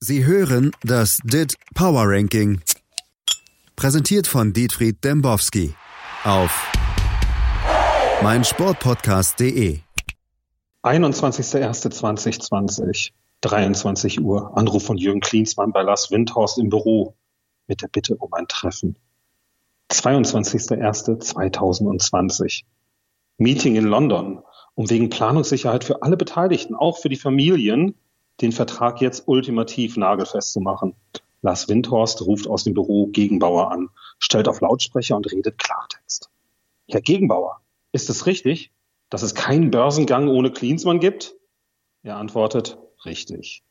Sie hören das DIT Power Ranking. Präsentiert von Dietfried Dembowski auf meinsportpodcast.de. 21.01.2020, 23 Uhr. Anruf von Jürgen Klinsmann bei Lars Windhorst im Büro mit der Bitte um ein Treffen. 22.01.2020. Meeting in London, um wegen Planungssicherheit für alle Beteiligten, auch für die Familien, den Vertrag jetzt ultimativ nagelfest zu machen. Lars Windhorst ruft aus dem Büro Gegenbauer an, stellt auf Lautsprecher und redet Klartext. Herr Gegenbauer, ist es richtig, dass es keinen Börsengang ohne Klinsmann gibt? Er antwortet, richtig.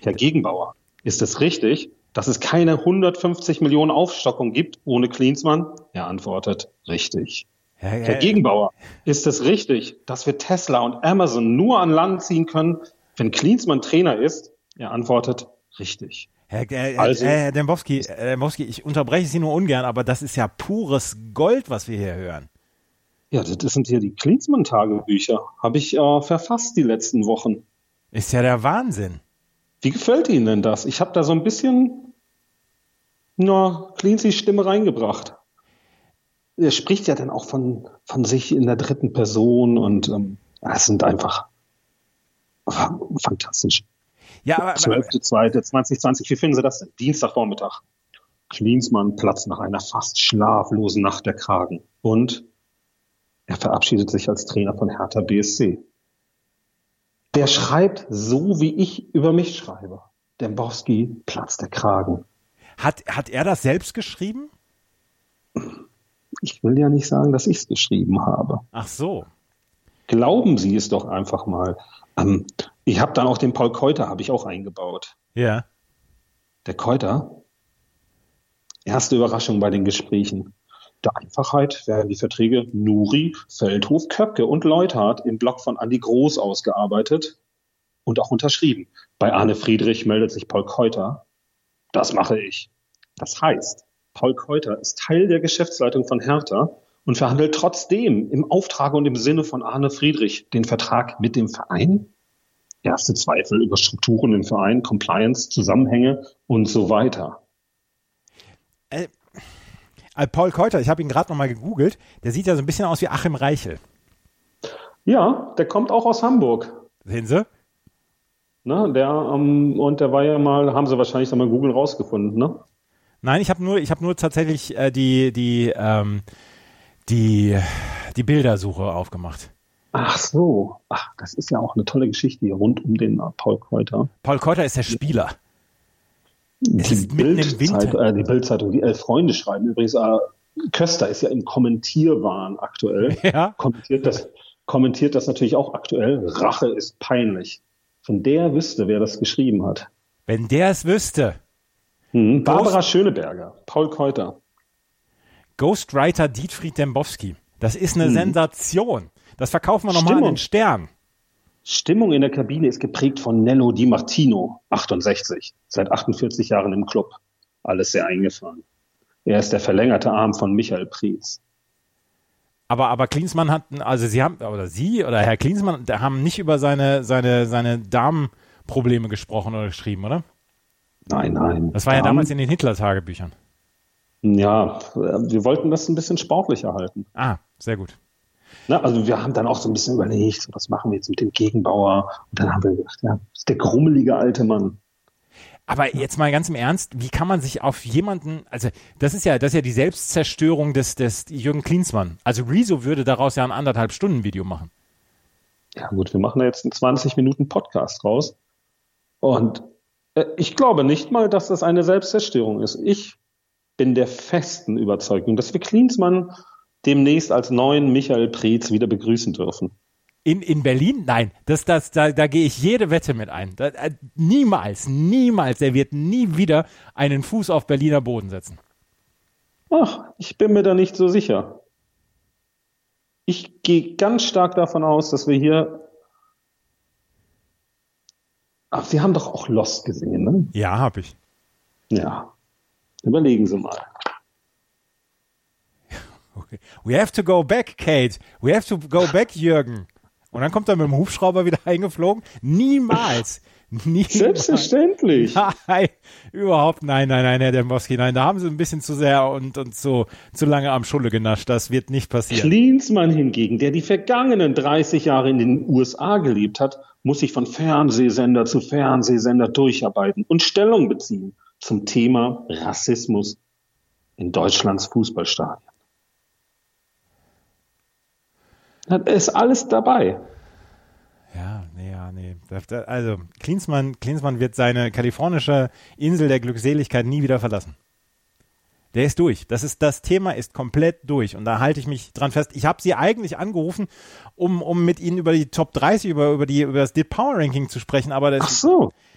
Herr Gegenbauer, ist es richtig, dass es keine 150 Millionen Aufstockung gibt ohne Klinsmann? Er antwortet, richtig. Herr, Herr Gegenbauer, ist es richtig, dass wir Tesla und Amazon nur an Land ziehen können, wenn Klinsmann Trainer ist, er antwortet, richtig. Herr, äh, also, Herr Dembowski, Herr Dembowski, ich unterbreche Sie nur ungern, aber das ist ja pures Gold, was wir hier hören. Ja, das sind hier die Klinsmann-Tagebücher. Habe ich äh, verfasst die letzten Wochen. Ist ja der Wahnsinn. Wie gefällt Ihnen denn das? Ich habe da so ein bisschen na, Cleansys Stimme reingebracht. Er spricht ja dann auch von, von sich in der dritten Person und ähm, es sind einfach fantastisch. Ja, aber, 12.2.2020, wie finden Sie das denn? Dienstagvormittag. Klinsmann platzt nach einer fast schlaflosen Nacht der Kragen. Und er verabschiedet sich als Trainer von Hertha BSC. Der schreibt so, wie ich über mich schreibe. Dembowski platzt der Kragen. Hat, hat er das selbst geschrieben? Ich will ja nicht sagen, dass ich es geschrieben habe. Ach so. Glauben Sie es doch einfach mal. Ähm, ich habe dann auch den Paul Keuter habe ich auch eingebaut. Ja. Der Keuter. Erste Überraschung bei den Gesprächen. Der Einfachheit werden die Verträge Nuri, Feldhof, Köpke und Leuthard im Blog von Andi Groß ausgearbeitet und auch unterschrieben. Bei Arne Friedrich meldet sich Paul Keuter. Das mache ich. Das heißt, Paul Keuter ist Teil der Geschäftsleitung von Hertha und verhandelt trotzdem im Auftrag und im Sinne von Arne Friedrich den Vertrag mit dem Verein? Erste Zweifel über Strukturen im Verein, Compliance, Zusammenhänge und so weiter. Äh, äh Paul Keuter, ich habe ihn gerade nochmal gegoogelt, der sieht ja so ein bisschen aus wie Achim Reichel. Ja, der kommt auch aus Hamburg. Sehen Sie? Ne, der, ähm, und der war ja mal, haben Sie wahrscheinlich dann mal Google rausgefunden, ne? Nein, ich habe nur, ich habe nur tatsächlich äh, die, die, ähm, die, die Bildersuche aufgemacht. Ach so, ach, das ist ja auch eine tolle Geschichte hier rund um den Paul Keuter. Paul Keuter ist der Spieler. Die Bildzeitung, äh, die Bildzeitung, die Elf Freunde schreiben übrigens, äh, Köster ist ja im Kommentierwahn aktuell. Ja. Kommentiert das, kommentiert das natürlich auch aktuell. Rache ist peinlich. Von der wüsste, wer das geschrieben hat. Wenn der es wüsste. Hm, Barbara Schöneberger, Paul Keuter. Ghostwriter Dietfried Dembowski. Das ist eine hm. Sensation. Das verkaufen wir nochmal an den Stern. Stimmung in der Kabine ist geprägt von Nello Di Martino, 68, seit 48 Jahren im Club. Alles sehr eingefahren. Er ist der verlängerte Arm von Michael Prietz. Aber, aber Klinsmann hat, also Sie haben, oder Sie oder Herr Klinsmann, haben nicht über seine, seine, seine Darmprobleme gesprochen oder geschrieben, oder? Nein, nein. Das war ja damals in den Hitler-Tagebüchern. Ja, wir wollten das ein bisschen sportlicher halten. Ah, sehr gut. Na, also wir haben dann auch so ein bisschen überlegt, was machen wir jetzt mit dem Gegenbauer? Und dann haben wir gedacht, ja, das ist der grummelige alte Mann. Aber jetzt mal ganz im Ernst, wie kann man sich auf jemanden, also das ist ja, das ist ja die Selbstzerstörung des, des Jürgen Klinsmann. Also Rezo würde daraus ja ein anderthalb Stunden Video machen. Ja gut, wir machen da jetzt einen 20 Minuten Podcast raus. Und äh, ich glaube nicht mal, dass das eine Selbstzerstörung ist. Ich bin der festen Überzeugung, dass wir Klinsmann demnächst als neuen Michael Preetz wieder begrüßen dürfen. In, in Berlin? Nein, das, das, da, da gehe ich jede Wette mit ein. Da, äh, niemals, niemals. Er wird nie wieder einen Fuß auf Berliner Boden setzen. Ach, ich bin mir da nicht so sicher. Ich gehe ganz stark davon aus, dass wir hier. Ach, Sie haben doch auch Lost gesehen, ne? Ja, habe ich. Ja. Überlegen Sie mal. We have to go back, Kate. We have to go back, Jürgen. Und dann kommt er mit dem Hubschrauber wieder eingeflogen. Niemals, Niemals. Selbstverständlich. Nein, überhaupt nein, nein, nein, Herr Dembowski, nein, da haben Sie ein bisschen zu sehr und, und so zu lange am Schulle genascht. Das wird nicht passieren. Klinsmann hingegen, der die vergangenen 30 Jahre in den USA gelebt hat, muss sich von Fernsehsender zu Fernsehsender durcharbeiten und Stellung beziehen zum Thema Rassismus in Deutschlands Fußballstadien. Da ist alles dabei. Ja, nee, ja, nee. Also, Klinsmann, Klinsmann wird seine kalifornische Insel der Glückseligkeit nie wieder verlassen. Der ist durch. Das ist das Thema ist komplett durch und da halte ich mich dran fest. Ich habe sie eigentlich angerufen, um, um mit ihnen über die Top 30 über über die über das Dit Power Ranking zu sprechen, aber das Ach so. Äh,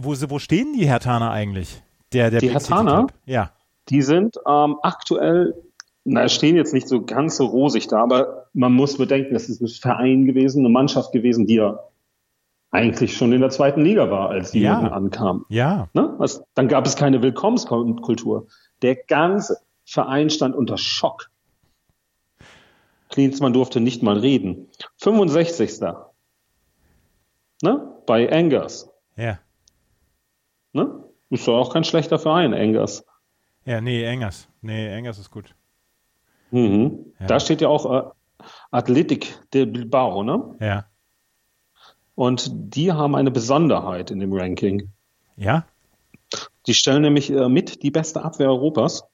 wo, wo stehen die Hertaner eigentlich? Der der Die Hertaner? Ja. Die sind ähm, aktuell, na, stehen jetzt nicht so ganz so rosig da, aber man muss bedenken, das ist ein Verein gewesen, eine Mannschaft gewesen, die ja eigentlich schon in der zweiten Liga war, als die Ja. Ankam. Ja. Ne? Also, dann gab es keine Willkommenskultur. Der ganze Verein stand unter Schock. Klinsmann durfte nicht mal reden. 65. Ne? Bei Engers. Ja. Ne? Ist doch auch kein schlechter Verein, Engers. Ja, nee, Engers. Nee, Engers ist gut. Mhm. Ja. Da steht ja auch äh, Athletic de Bilbao, ne? Ja. Und die haben eine Besonderheit in dem Ranking. Ja? Die stellen nämlich äh, mit die beste Abwehr Europas.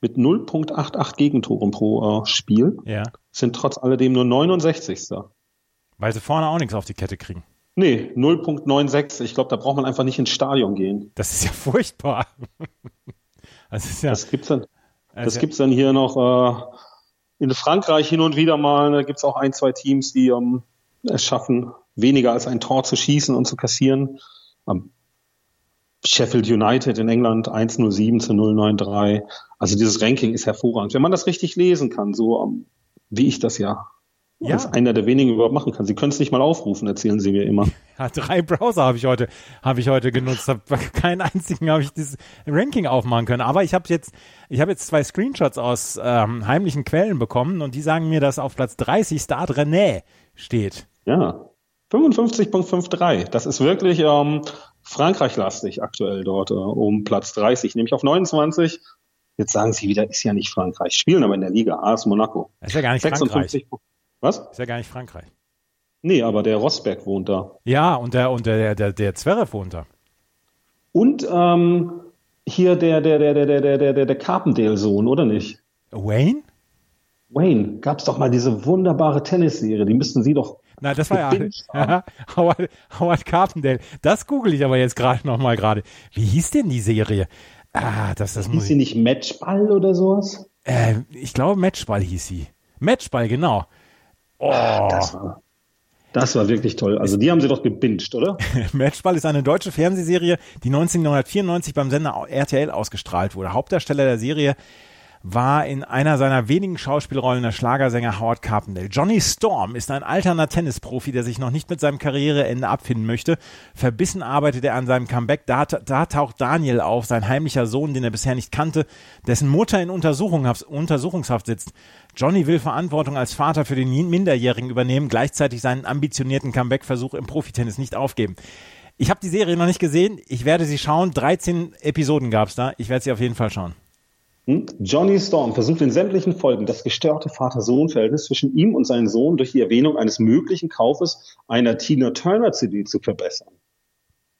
Mit 0,88 Gegentoren pro äh, Spiel. Ja. Sind trotz alledem nur 69. Weil sie vorne auch nichts auf die Kette kriegen. Nee, 0,96. Ich glaube, da braucht man einfach nicht ins Stadion gehen. Das ist ja furchtbar. Das ist ja. Das gibt's dann, das also- gibt's dann hier noch äh, in Frankreich hin und wieder mal. Da gibt's auch ein, zwei Teams, die ähm, es schaffen, weniger als ein Tor zu schießen und zu kassieren. Ähm, Sheffield United in England 107 zu 093. Also dieses Ranking ist hervorragend. Wenn man das richtig lesen kann, so ähm, wie ich das ja, Ja. als einer der wenigen überhaupt machen kann. Sie können es nicht mal aufrufen, erzählen Sie mir immer. Ja, drei Browser habe ich heute habe ich heute genutzt. Hab, keinen einzigen habe ich dieses Ranking aufmachen können. Aber ich habe jetzt ich habe jetzt zwei Screenshots aus ähm, heimlichen Quellen bekommen und die sagen mir, dass auf Platz 30 Stade René steht. Ja, 55.53. Das ist wirklich ähm, Frankreich-lastig aktuell dort äh, um Platz 30, nämlich auf 29. Jetzt sagen Sie wieder, ist ja nicht Frankreich. Spielen aber in der Liga AS Monaco. Das ist ja gar nicht Frankreich. Was? Ist ja gar nicht Frankreich. Nee, aber der Rosberg wohnt da. Ja, und der, und der, der, der Zverev wohnt da. Und ähm, hier der, der, der, der, der, der, der, der Carpendale-Sohn, oder nicht? Wayne? Wayne, gab es doch mal diese wunderbare Tennisserie, die müssten Sie doch. Na, das war ja, ja Howard, Howard Carpendale. Das google ich aber jetzt gerade nochmal gerade. Wie hieß denn die Serie? Ah, das, das hieß sie nicht Matchball oder sowas? Äh, ich glaube, Matchball hieß sie. Matchball, genau. Oh, Das war, das war wirklich toll. Also die haben Sie doch gebinged, oder? Matchball ist eine deutsche Fernsehserie, die 1994 beim Sender RTL ausgestrahlt wurde. Hauptdarsteller der Serie war in einer seiner wenigen Schauspielrollen der Schlagersänger Howard Carpendale. Johnny Storm ist ein alterner Tennisprofi, der sich noch nicht mit seinem Karriereende abfinden möchte. Verbissen arbeitet er an seinem Comeback. Da, da taucht Daniel auf, sein heimlicher Sohn, den er bisher nicht kannte, dessen Mutter in Untersuchungshaft, Untersuchungshaft sitzt. Johnny will Verantwortung als Vater für den Minderjährigen übernehmen, gleichzeitig seinen ambitionierten Comeback-Versuch im Profitennis nicht aufgeben. Ich habe die Serie noch nicht gesehen. Ich werde sie schauen. 13 Episoden gab's da. Ich werde sie auf jeden Fall schauen. Johnny Storm versucht in sämtlichen Folgen das gestörte Vater-Sohn-Verhältnis zwischen ihm und seinem Sohn durch die Erwähnung eines möglichen Kaufes einer Tina Turner CD zu verbessern.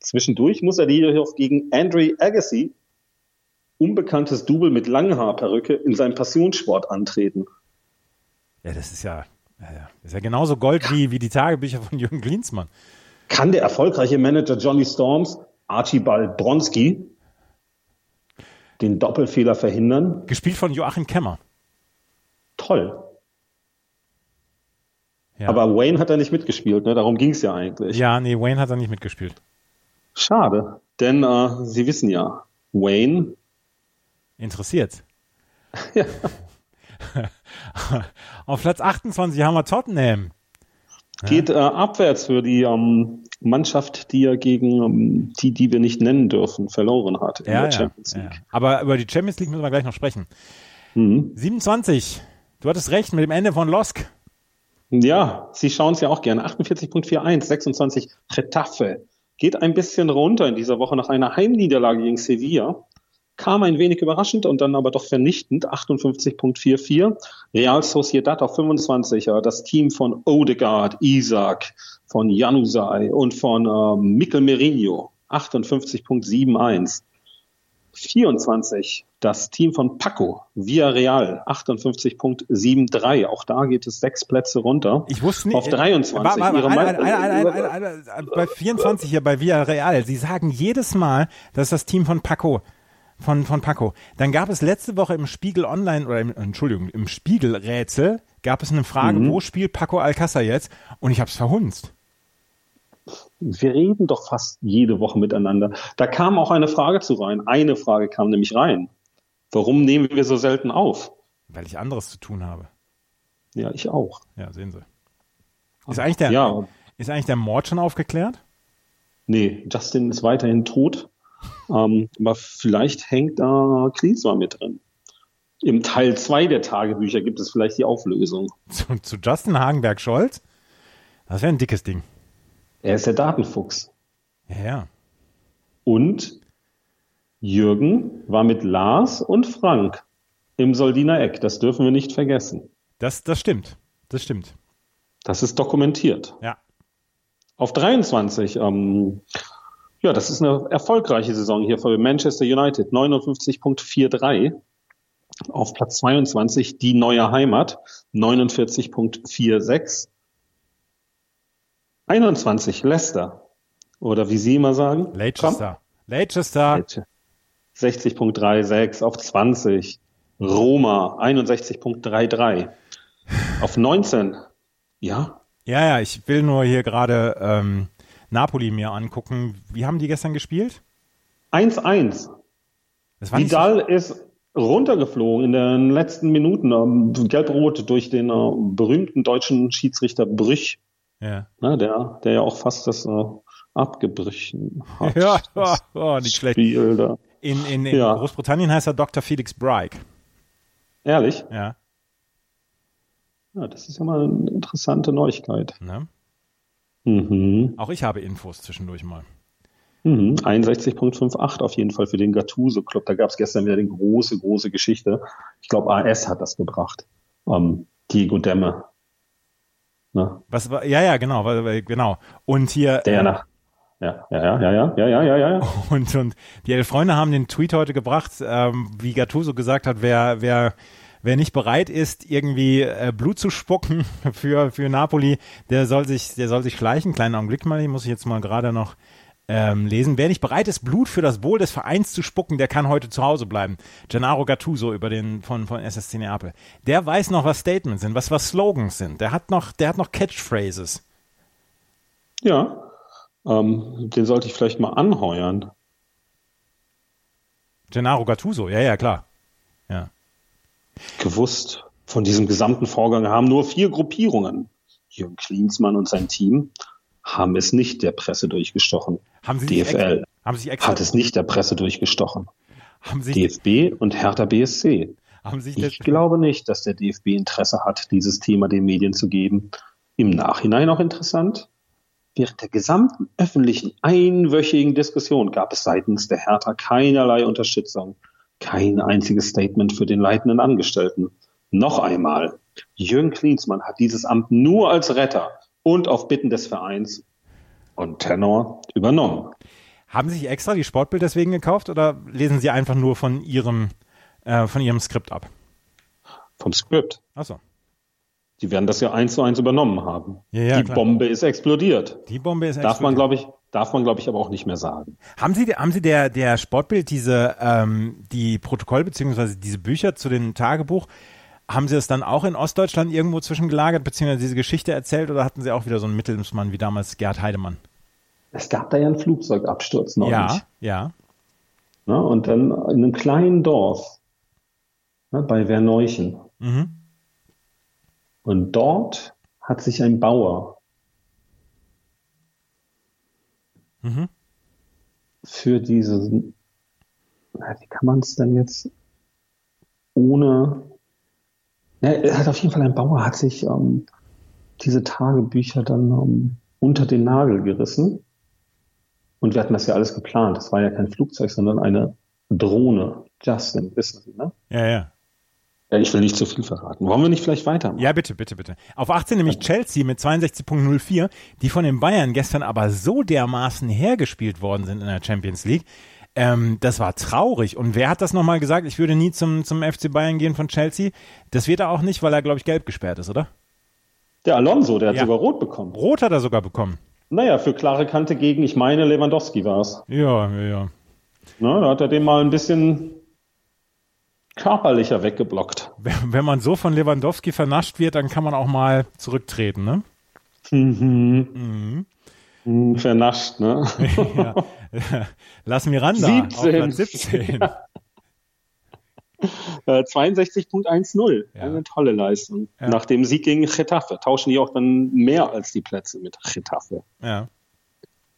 Zwischendurch muss er jedoch gegen Andre Agassi, unbekanntes Double mit Langhaarperücke, in seinem Passionssport antreten. Ja, das ist ja, ja, ist ja genauso Gold wie, wie die Tagebücher von Jürgen Klinsmann. Kann der erfolgreiche Manager Johnny Storms, Archibald Bronski, den Doppelfehler verhindern? Gespielt von Joachim Kemmer. Toll. Ja. Aber Wayne hat da nicht mitgespielt, ne? darum ging es ja eigentlich. ja, nee, Wayne hat da nicht mitgespielt. Schade, denn äh, Sie wissen ja, Wayne, Interessiert. Ja. Auf Platz 28 haben wir Tottenham. Geht äh, abwärts für die ähm, Mannschaft, die er gegen ähm, die, die wir nicht nennen dürfen, verloren hat in Ja, der ja, Champions ja. League. Aber über die Champions League müssen wir gleich noch sprechen. Mhm. 27. Du hattest recht mit dem Ende von Losk. Ja, Sie schauen es ja auch gerne. 48.41, 26 Retafe. Geht ein bisschen runter in dieser Woche nach einer Heimniederlage gegen Sevilla. Kam ein wenig überraschend und dann aber doch vernichtend. 58.44. Real Sociedad auf 25. Das Team von Odegaard, Isaac, von Januzaj und von äh, Mikel Merino. 58.71. 24 das Team von Paco, Villarreal, 58.73. Auch da geht es sechs Plätze runter. Ich wusste nicht. Auf 23. War, war, war, eine, eine, eine, bei 24 hier bei Villarreal. Sie sagen jedes Mal, dass das Team von Paco von, von Paco. Dann gab es letzte Woche im Spiegel Online, oder im, Entschuldigung, im Spiegelrätsel gab es eine Frage, mhm. wo spielt Paco Alcázar jetzt? Und ich habe es verhunzt. Wir reden doch fast jede Woche miteinander. Da kam auch eine Frage zu rein. Eine Frage kam nämlich rein. Warum nehmen wir so selten auf? Weil ich anderes zu tun habe. Ja, ich auch. Ja, sehen Sie. Ist eigentlich der, ja. ist eigentlich der Mord schon aufgeklärt? Nee, Justin ist weiterhin tot. Ähm, aber vielleicht hängt da Klinsmann mit drin. Im Teil 2 der Tagebücher gibt es vielleicht die Auflösung. Zu, zu Justin Hagenberg-Scholz? Das wäre ein dickes Ding. Er ist der Datenfuchs. Ja. Und Jürgen war mit Lars und Frank im Soldiner Eck. Das dürfen wir nicht vergessen. Das, das stimmt. Das stimmt. Das ist dokumentiert. Ja. Auf 23, ähm, ja, das ist eine erfolgreiche Saison hier für Manchester United. 59.43. Auf Platz 22 die neue Heimat. 49.46. 21 Leicester. Oder wie Sie immer sagen. Leicester. Leicester. Leicester. 60.36 auf 20. Roma 61.33 auf 19. Ja? Ja, ja, ich will nur hier gerade ähm, Napoli mir angucken. Wie haben die gestern gespielt? 1-1. Vidal so ist runtergeflogen in den letzten Minuten, ähm, gelb-rot durch den äh, berühmten deutschen Schiedsrichter Brüch. Ja. Na, der, der ja auch fast das äh, abgebrochen hat. Ja, oh, oh, nicht schlecht. In, in, in ja. Großbritannien heißt er Dr. Felix Bragg. Ehrlich? Ja. Ja, das ist ja mal eine interessante Neuigkeit. Ne? Mhm. Auch ich habe Infos zwischendurch mal. Mhm. 61.58 auf jeden Fall für den Gattuso Club. Da gab es gestern wieder eine große, große Geschichte. Ich glaube, AS hat das gebracht. Ähm, Diego Demme. Ne? Was war, ja, ja, genau, genau. Und hier. Der äh, nach. Ja, ja, ja, ja, ja, ja, ja, ja. Und, und die Elf Freunde haben den Tweet heute gebracht, ähm, wie Gattuso gesagt hat, wer, wer wer nicht bereit ist, irgendwie äh, Blut zu spucken für, für Napoli, der soll sich, der soll sich schleichen. Kleinen Augenblick mal, ich muss ich jetzt mal gerade noch ähm, lesen. Wer nicht bereit ist, Blut für das Wohl des Vereins zu spucken, der kann heute zu Hause bleiben. Gennaro Gattuso über den von, von SSC Neapel. Der weiß noch, was Statements sind, was, was Slogans sind. Der hat noch, der hat noch Catchphrases. Ja, ähm, den sollte ich vielleicht mal anheuern. Gennaro Gattuso, ja, ja, klar. Ja. Gewusst, von diesem gesamten Vorgang haben nur vier Gruppierungen. Jürgen Klinsmann und sein Team haben es nicht der Presse durchgestochen. Haben Sie DFL haben Sie hat es nicht der Presse durchgestochen. Haben Sie DFB und Hertha BSC. Haben Sie ich glaube nicht, dass der DFB Interesse hat, dieses Thema den Medien zu geben. Im Nachhinein auch interessant. Während der gesamten öffentlichen einwöchigen Diskussion gab es seitens der Hertha keinerlei Unterstützung, kein einziges Statement für den leitenden Angestellten. Noch einmal, Jürgen Klinsmann hat dieses Amt nur als Retter und auf Bitten des Vereins und Tenor übernommen. Haben Sie sich extra die Sportbild deswegen gekauft oder lesen Sie einfach nur von Ihrem, äh, von Ihrem Skript ab? Vom Skript. Achso. Die werden das ja eins zu eins übernommen haben. Ja, ja, die klar. Bombe ist explodiert. Die Bombe ist explodiert. Darf man, glaube ich, darf man, glaube ich, aber auch nicht mehr sagen. Haben Sie, haben Sie der, der Sportbild diese, ähm, die Protokoll beziehungsweise diese Bücher zu dem Tagebuch, haben Sie es dann auch in Ostdeutschland irgendwo zwischengelagert, beziehungsweise diese Geschichte erzählt oder hatten Sie auch wieder so einen Mittelsmann wie damals Gerd Heidemann? Es gab da ja einen Flugzeugabsturz neulich. Ja, ja. Na, und dann in einem kleinen Dorf ne, bei Verneuchen. Mhm. Und dort hat sich ein Bauer mhm. für diese, wie kann man es denn jetzt ohne, ja, hat auf jeden Fall ein Bauer hat sich ähm, diese Tagebücher dann um, unter den Nagel gerissen. Und wir hatten das ja alles geplant. Das war ja kein Flugzeug, sondern eine Drohne. Justin, wissen Sie, ne? Ja, ja. Ja, ich will nicht zu viel verraten. Wollen wir nicht vielleicht weitermachen? Ja, bitte, bitte, bitte. Auf 18 nämlich Chelsea mit 62.04, die von den Bayern gestern aber so dermaßen hergespielt worden sind in der Champions League. Ähm, das war traurig. Und wer hat das nochmal gesagt? Ich würde nie zum, zum FC Bayern gehen von Chelsea. Das wird er auch nicht, weil er, glaube ich, gelb gesperrt ist, oder? Der Alonso, der hat Ja. sogar rot bekommen. Rot hat er sogar bekommen. Naja, für klare Kante gegen, ich meine, Lewandowski war es. Ja, ja, ja. Ne, da hat er den mal ein bisschen körperlicher weggeblockt. Wenn man so von Lewandowski vernascht wird, dann kann man auch mal zurücktreten, ne? Mhm. Mhm, Vernascht, ne? ja. Lass Miranda 17. auf Platz 17. Äh, 62.10. Ja. Eine tolle Leistung. Ja. Nach dem Sieg gegen Getafe tauschen die auch dann mehr als die Plätze mit Getafe. Ja.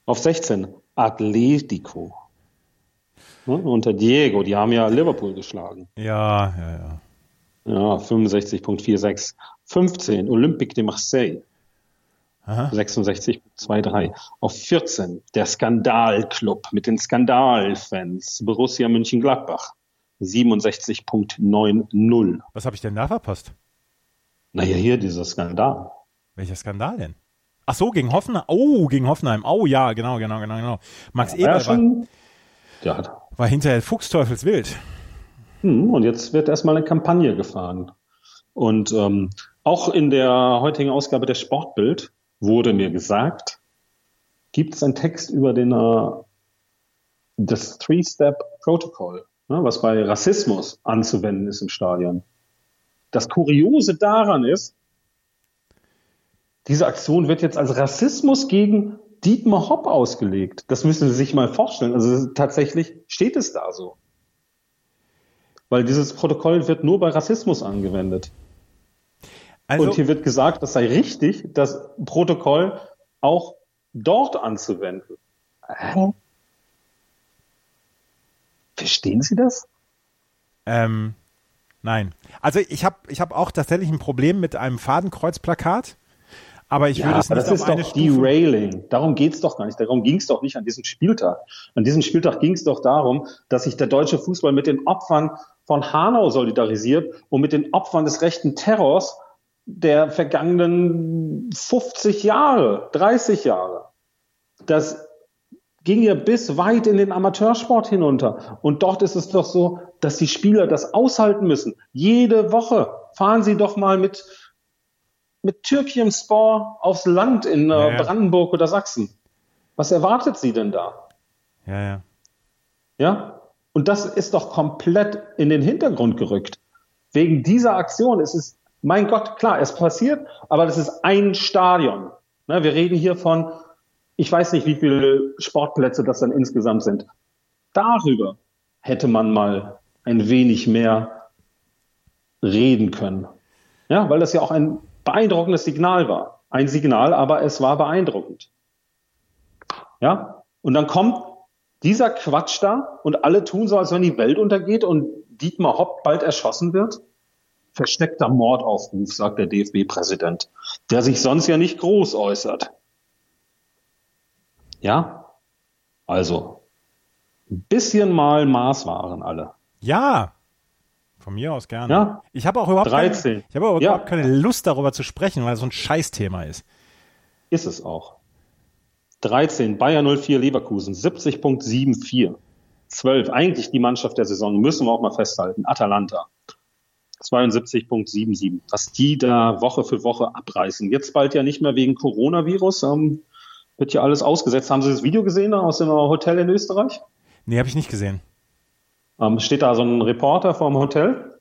Auf 16 Atletico. Ne, unter Diego, die haben ja Liverpool geschlagen. Ja, ja, ja. Ja, 65.46. 15 Olympique de Marseille. Aha. 66.23. Auf 14 der Skandalclub mit den Skandalfans Borussia Mönchengladbach. 67.90. Was habe ich denn da verpasst? Naja, hier dieser Skandal. Welcher Skandal denn? Ach so, gegen Hoffenheim. Oh, gegen Hoffenheim. Oh ja, genau, genau, genau, genau. Max Ja, Eber war. Ja, war hinterher Fuchsteufelswild. hm, und jetzt wird erstmal eine Kampagne gefahren. Und ähm, auch in der heutigen Ausgabe der Sportbild wurde mir gesagt, gibt es einen Text über den äh, das Three-Step-Protocol, ne, was bei Rassismus anzuwenden ist im Stadion. Das Kuriose daran ist, diese Aktion wird jetzt als Rassismus gegen Dietmar Hopp ausgelegt. Das müssen Sie sich mal vorstellen. Also tatsächlich steht es da so. Weil dieses Protokoll wird nur bei Rassismus angewendet. Also, Und hier wird gesagt, das sei richtig, das Protokoll auch dort anzuwenden. Hä? Verstehen Sie das? ähm, nein. Also ich habe ich hab auch tatsächlich ein Problem mit einem Fadenkreuzplakat, aber ich würde es nicht das ist doch. Derailing. Darum geht's doch gar nicht. Darum ging's doch nicht an diesem Spieltag. An diesem Spieltag ging's doch darum, dass sich der deutsche Fußball mit den Opfern von Hanau solidarisiert und mit den Opfern des rechten Terrors der vergangenen 50 Jahre, 30 Jahre. Das ging ja bis weit in den Amateursport hinunter. Und dort ist es doch so, dass die Spieler das aushalten müssen. Jede Woche fahren sie doch mal mit, mit Türkchenspor aufs Land in äh, Ja, ja. Brandenburg oder Sachsen. Was erwartet sie denn da? Ja, ja. Ja? Und das ist doch komplett in den Hintergrund gerückt. Wegen dieser Aktion ist es, mein Gott, klar, es passiert, aber das ist ein Stadion. Ne, wir reden hier von, ich weiß nicht, wie viele Sportplätze das dann insgesamt sind. Darüber hätte man mal ein wenig mehr reden können. Ja, weil das ja auch ein beeindruckendes Signal war. Ein Signal, aber es war beeindruckend. Ja, und dann kommt dieser Quatsch da und alle tun so, als wenn die Welt untergeht und Dietmar Hopp bald erschossen wird? Versteckter Mordaufruf, sagt der DFB-Präsident, der sich sonst ja nicht groß äußert. Ja? Also, ein bisschen mal Maß waren alle. Ja, von mir aus gerne. Ja. Ich habe auch überhaupt 13. Keine, ich habe aber Ja. überhaupt keine Lust darüber zu sprechen, weil es so ein Scheißthema ist. Ist es auch. 13, Bayer 04 Leverkusen, 70.74. 12, eigentlich die Mannschaft der Saison, müssen wir auch mal festhalten. Atalanta, 72.77. Was die da Woche für Woche abreißen. Jetzt bald ja nicht mehr wegen Coronavirus. Ähm, wird ja alles ausgesetzt. Haben Sie das Video gesehen aus dem Hotel in Österreich? Nee, habe ich nicht gesehen. Ähm, steht da so ein Reporter vorm Hotel?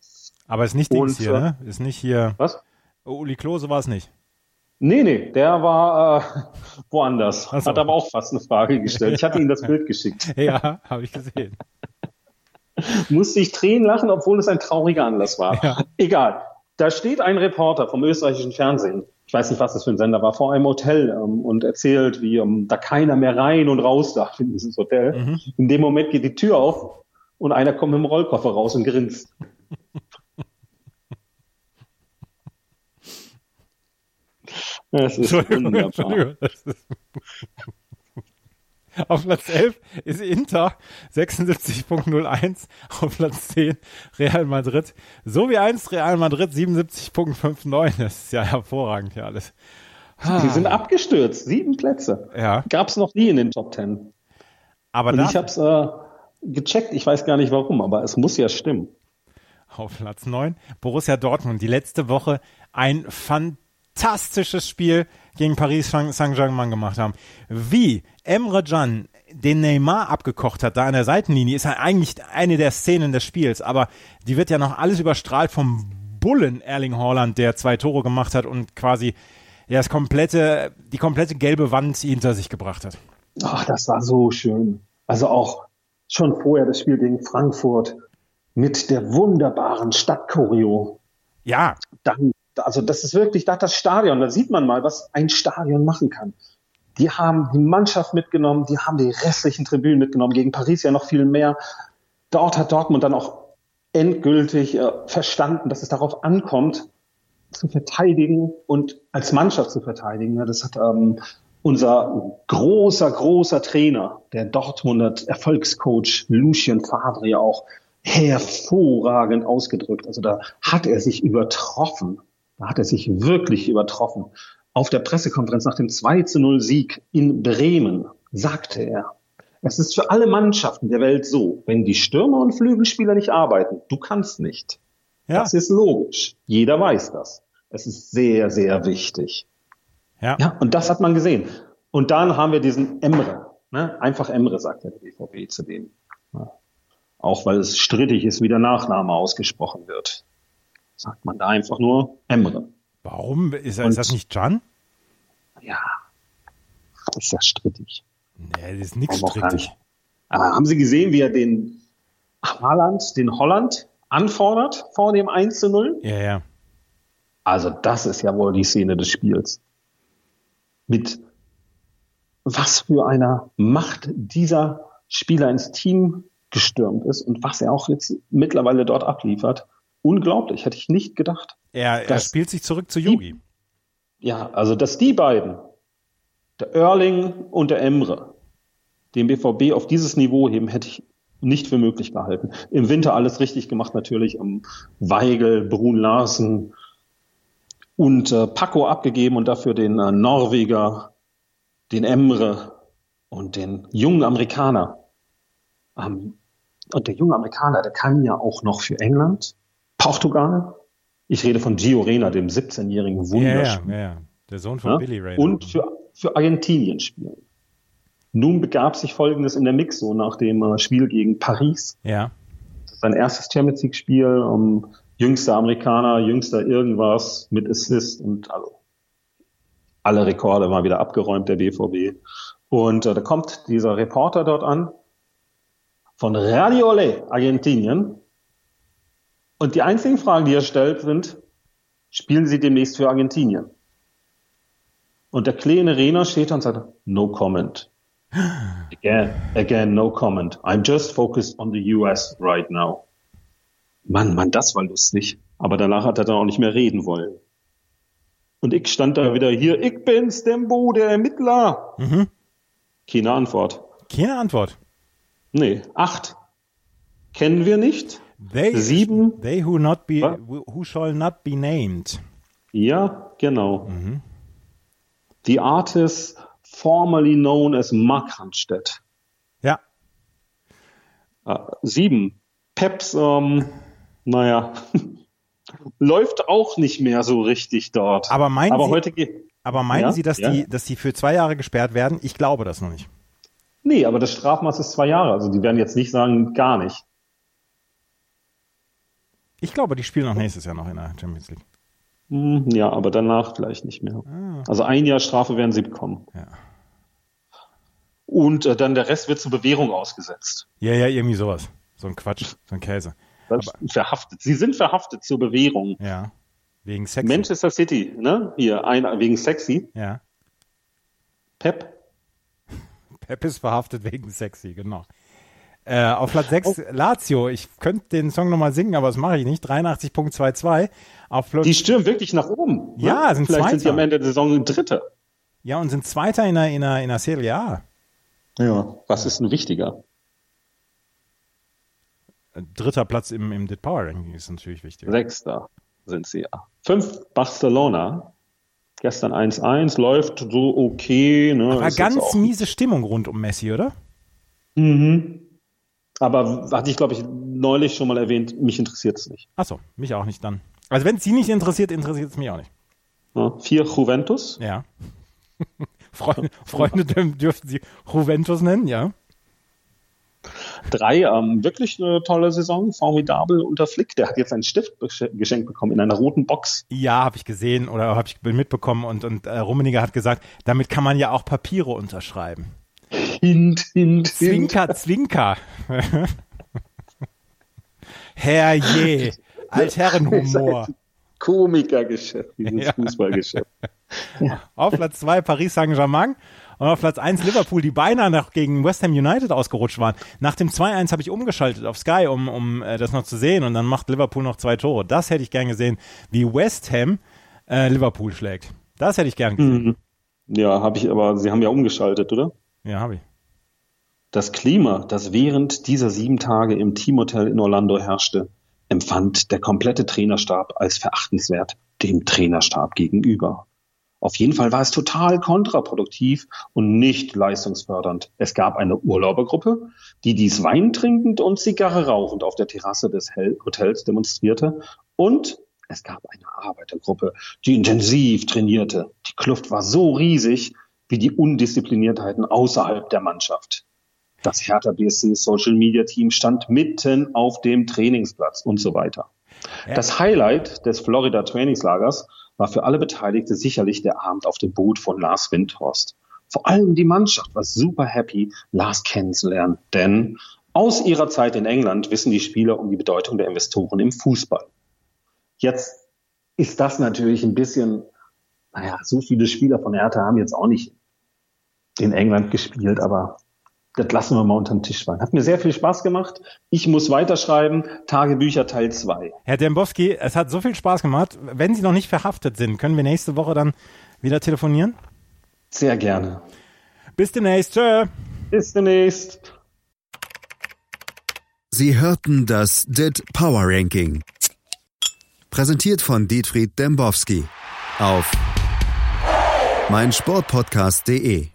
Aber ist nicht Dings Und, hier, äh, ne? Ist nicht hier. Was? Uli Klose war es nicht. Nee, nee, der war äh, woanders. So. Hat aber auch fast eine Frage gestellt. Ich hatte Ihnen das Bild geschickt. Ja, habe ich gesehen. musste ich Tränen lachen, obwohl es ein trauriger Anlass war. Ja. Egal. Da steht ein Reporter vom österreichischen Fernsehen, ich weiß nicht, was das für ein Sender war, vor einem Hotel ähm, und erzählt, wie ähm, da keiner mehr rein und raus darf in dieses Hotel. Mhm. In dem Moment geht die Tür auf und einer kommt mit dem Rollkoffer raus und grinst. Das ist Entschuldigung. Auf Platz 11 ist Inter 76.01, auf Platz 10 Real Madrid, so wie einst Real Madrid 77.59. Das ist ja hervorragend hier alles. Die sind abgestürzt, sieben Plätze. Ja. Gab es noch nie in den Top Ten. Aber Und ich habe es äh, gecheckt, ich weiß gar nicht warum, aber es muss ja stimmen. auf Platz 9 Borussia Dortmund, die letzte Woche ein fantastisches Spiel gegen Paris Saint-Germain gemacht haben. Wie Emre Can den Neymar abgekocht hat, da an der Seitenlinie, ist ja eigentlich eine der Szenen des Spiels, aber die wird ja noch alles überstrahlt vom Bullen Erling Haaland, der zwei Tore gemacht hat und quasi ja, das komplette, die komplette gelbe Wand hinter sich gebracht hat. Ach, das war so schön. Also auch schon vorher das Spiel gegen Frankfurt mit der wunderbaren Stadtchoreo. Ja, Dann, also das ist wirklich, da hat das Stadion, da sieht man mal, was ein Stadion machen kann. Die haben die Mannschaft mitgenommen, die haben die restlichen Tribünen mitgenommen, gegen Paris ja noch viel mehr. Dort hat Dortmund dann auch endgültig äh, verstanden, dass es darauf ankommt, zu verteidigen und als Mannschaft zu verteidigen. Ja, Das hat ähm, unser großer, großer Trainer, der Dortmunder Erfolgscoach Lucien Favre ja auch hervorragend ausgedrückt. Also da hat er sich übertroffen. Da hat er sich wirklich übertroffen. Auf der Pressekonferenz nach dem 2 zu 0 Sieg in Bremen sagte er, es ist für alle Mannschaften der Welt so, wenn die Stürmer und Flügelspieler nicht arbeiten, du kannst nicht. ja, Das ist logisch. Jeder weiß das. Es ist sehr, sehr wichtig. Ja. Ja, und das hat man gesehen. Und dann haben wir diesen Emre. Ne? Einfach Emre, sagt der BVB zu dem. Ja. Auch weil es strittig ist, wie der Nachname ausgesprochen wird. Sagt man da einfach nur Emre. Warum? Ist, Und- ist das nicht Can? Ja, ist ja strittig. Nee, das ist nichts strittig. nicht. Aber haben Sie gesehen, wie er den Haaland, den Holland anfordert vor dem 1 zu 0? Ja, ja. Also das ist ja wohl die Szene des Spiels. Mit was für einer Macht dieser Spieler ins Team gestürmt ist und was er auch jetzt mittlerweile dort abliefert. Unglaublich, hätte ich nicht gedacht. Er, er spielt sich zurück zu Yogi. Ja, also dass die beiden, der Erling und der Emre, den BVB auf dieses Niveau heben, hätte ich nicht für möglich gehalten. Im Winter alles richtig gemacht natürlich. Um Weigel, Brun Larsen und äh, Paco abgegeben und dafür den äh, Norweger, den Emre und den jungen Amerikaner. Ähm, und der junge Amerikaner, der kann ja auch noch für England, Portugal. Ich rede von Gio Reyna, dem 17-jährigen Ja, ja, Wunderspieler ja, ja. Der Sohn von ja? Billy Ray. und für, für Argentinien spielen. Nun begab sich Folgendes in der Mixo nach dem äh, Spiel gegen Paris. ja. Sein erstes Champions League Spiel, um, jüngster Amerikaner, jüngster irgendwas mit Assist und also alle Rekorde waren wieder abgeräumt der BVB. Und äh, da kommt dieser Reporter dort an von Radio Ole, Argentinien. Und die einzigen Fragen, die er stellt, sind, spielen Sie demnächst für Argentinien? Und der kleine Rena steht da und sagt, no comment. Again, again, no comment. I'm just focused on the US right now. Mann, Mann, das war lustig. Aber danach hat er dann auch nicht mehr reden wollen. Und ich stand da wieder hier, ich bin's, Dembo, der Ermittler. Mhm. Keine Antwort. Keine Antwort. Nee, acht. Kennen wir nicht. They, Sieben. They who not be, Was? who shall not be named. Ja, genau. The artist formerly known as Mark Hanstedt. Ja. Äh, sieben. Peps, ähm, naja, läuft auch nicht mehr so richtig dort. Aber meinen Aber Sie- heute. Aber meinen Ja, Sie, dass ja. die, dass die für zwei Jahre gesperrt werden? Ich glaube das noch nicht. Nee, aber das Strafmaß ist zwei Jahre. Also die werden jetzt nicht sagen, gar nicht. Ich glaube, die spielen auch nächstes Jahr noch in der Champions League. Hm, ja, aber danach vielleicht nicht mehr. Also ein Jahr Strafe werden sie bekommen. Ja. Und äh, dann der Rest wird zur Bewährung ausgesetzt. Ja, ja, irgendwie sowas. So ein Quatsch, so ein Käse. Verhaftet. Sie sind verhaftet zur Bewährung. Ja. Wegen Sex. Manchester City, ne? Hier, ein, wegen sexy. Ja. Pep. Pep ist verhaftet wegen sexy, genau. Äh, auf Platz 6 Lazio. Ich könnte den Song nochmal singen, aber das mache ich nicht. 83.22. Auf Platz Die stürmen wirklich nach oben. ne? Ja, sind Vielleicht sind sie Zweiter. am Ende der Saison Dritte. ja, und sind Zweiter in der, in der, in der Serie A. Ja. Was ist denn wichtiger? Dritter Platz im, im Dit Power Ranking ist natürlich wichtig. Sechster sind sie ja. Fünf Barcelona. Gestern 1-1, läuft so okay. Ne? Aber Ist ganz miese Stimmung rund um Messi, oder? Mhm. Aber hatte ich, glaube ich, neulich schon mal erwähnt, mich interessiert es nicht. Achso, mich auch nicht dann. Also wenn es Sie nicht interessiert, interessiert es mich auch nicht. Ja, vier Juventus, Ja. Freunde, Freunde dürfen- dürften Sie Juventus nennen, ja. Drei, ähm, wirklich eine tolle Saison, formidabel unter Flick. Der hat jetzt einen Stift geschenkt bekommen in einer roten Box. Ja, habe ich gesehen oder habe ich mitbekommen und, und äh, Rummeniger hat gesagt, damit kann man ja auch Papiere unterschreiben. Hint, hint, hint. Zwinker, Zwinker. Herrje, Altherrenhumor. Komikergeschäft, dieses Ja. Fußballgeschäft. Auf Platz 2 Paris Saint-Germain und auf Platz 1 Liverpool, die beinahe noch gegen West Ham United ausgerutscht waren. Nach dem 2-1 habe ich umgeschaltet auf Sky, um, um äh, das noch zu sehen und dann macht Liverpool noch zwei Tore. Das hätte ich gern gesehen, wie West Ham äh, Liverpool schlägt. Das hätte ich gern gesehen. Mhm. Ja, habe ich, aber Sie haben ja umgeschaltet, oder? Ja, habe ich. Das Klima, das während dieser sieben Tage im Teamhotel in Orlando herrschte, empfand der komplette Trainerstab als verachtenswert dem Trainerstab gegenüber. Auf jeden Fall war es total kontraproduktiv und nicht leistungsfördernd. Es gab eine Urlaubergruppe, die dies Wein trinkend und Zigarre rauchend auf der Terrasse des Hotels demonstrierte und es gab eine Arbeitergruppe, die intensiv trainierte. Die Kluft war so riesig wie die Undiszipliniertheiten außerhalb der Mannschaft. Das Hertha BSC Social Media Team stand mitten auf dem Trainingsplatz und so weiter. Das Highlight des Florida Trainingslagers war für alle Beteiligte sicherlich der Abend auf dem Boot von Lars Windhorst. Vor allem die Mannschaft war super happy, Lars kennenzulernen, denn aus ihrer Zeit in England wissen die Spieler um die Bedeutung der Investoren im Fußball. Jetzt ist das natürlich ein bisschen, naja, so viele Spieler von Hertha haben jetzt auch nicht in England gespielt, aber das lassen wir mal unter den Tisch fallen. Hat mir sehr viel Spaß gemacht. Ich muss weiterschreiben. Tagebücher Teil 2. Herr Dembowski, es hat so viel Spaß gemacht. Wenn Sie noch nicht verhaftet sind, können wir nächste Woche dann wieder telefonieren? Sehr gerne. Bis demnächst. Tschö. Bis demnächst. Sie hörten das DIT Power Ranking. Präsentiert von Dietfried Dembowski auf meinsportpodcast.de.